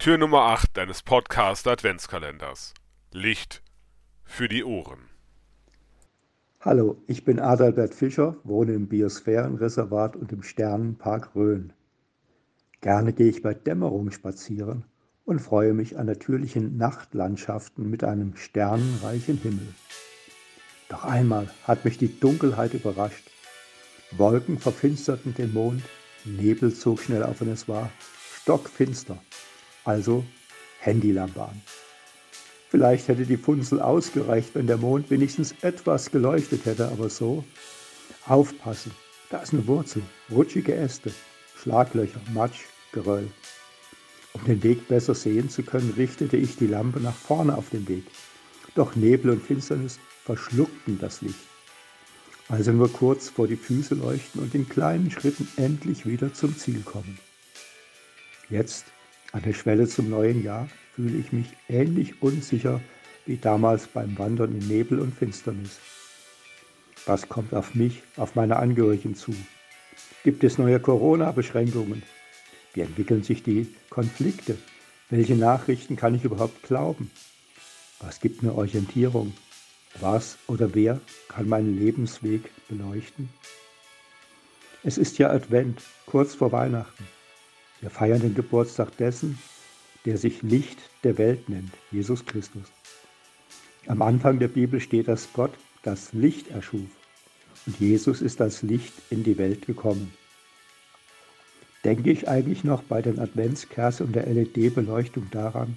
Tür Nummer 8 deines Podcast Adventskalenders. Licht für die Ohren. Hallo, ich bin Adalbert Fischer, wohne im Biosphärenreservat und im Sternenpark Rhön. Gerne gehe ich bei Dämmerung spazieren und freue mich an natürlichen Nachtlandschaften mit einem sternenreichen Himmel. Doch einmal hat mich die Dunkelheit überrascht. Wolken verfinsterten den Mond, Nebel zog schnell auf und es war stockfinster also Handylampe an. Vielleicht hätte die Funzel ausgereicht, wenn der Mond wenigstens etwas geleuchtet hätte, aber so. Aufpassen, da ist eine Wurzel, rutschige Äste, Schlaglöcher, Matsch, Geröll. Um den Weg besser sehen zu können, richtete ich die Lampe nach vorne auf den Weg. Doch Nebel und Finsternis verschluckten das Licht. Also nur kurz vor die Füße leuchten und in kleinen Schritten endlich wieder zum Ziel kommen. Jetzt an der Schwelle zum neuen Jahr fühle ich mich ähnlich unsicher wie damals beim Wandern in Nebel und Finsternis. Was kommt auf mich, auf meine Angehörigen zu? Gibt es neue Corona-Beschränkungen? Wie entwickeln sich die Konflikte? Welche Nachrichten kann ich überhaupt glauben? Was gibt mir Orientierung? Was oder wer kann meinen Lebensweg beleuchten? Es ist ja Advent, kurz vor Weihnachten. Wir feiern den Geburtstag dessen, der sich Licht der Welt nennt, Jesus Christus. Am Anfang der Bibel steht, dass Gott das Licht erschuf und Jesus ist als Licht in die Welt gekommen. Denke ich eigentlich noch bei den Adventskerzen und der LED-Beleuchtung daran,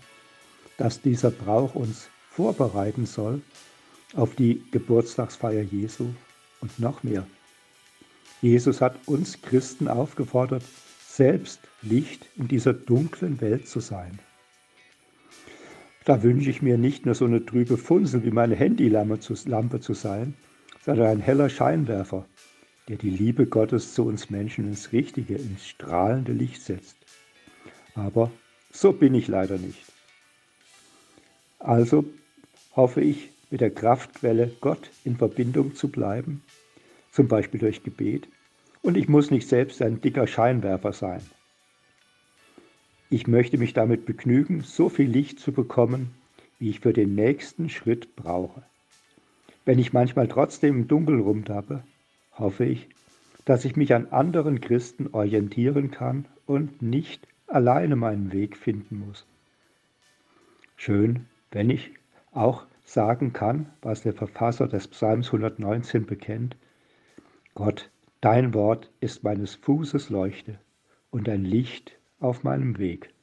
dass dieser Brauch uns vorbereiten soll auf die Geburtstagsfeier Jesu und noch mehr. Jesus hat uns Christen aufgefordert, selbst Licht in dieser dunklen Welt zu sein. Da wünsche ich mir nicht nur so eine trübe Funsel wie meine Handylampe zu, Lampe zu sein, sondern ein heller Scheinwerfer, der die Liebe Gottes zu uns Menschen ins richtige, ins strahlende Licht setzt. Aber so bin ich leider nicht. Also hoffe ich, mit der Kraftquelle Gott in Verbindung zu bleiben, zum Beispiel durch Gebet, und ich muss nicht selbst ein dicker Scheinwerfer sein. Ich möchte mich damit begnügen, so viel Licht zu bekommen, wie ich für den nächsten Schritt brauche. Wenn ich manchmal trotzdem im Dunkeln rumtappe, hoffe ich, dass ich mich an anderen Christen orientieren kann und nicht alleine meinen Weg finden muss. Schön, wenn ich auch sagen kann, was der Verfasser des Psalms 119 bekennt, Gott Dein Wort ist meines Fußes Leuchte und ein Licht auf meinem Weg.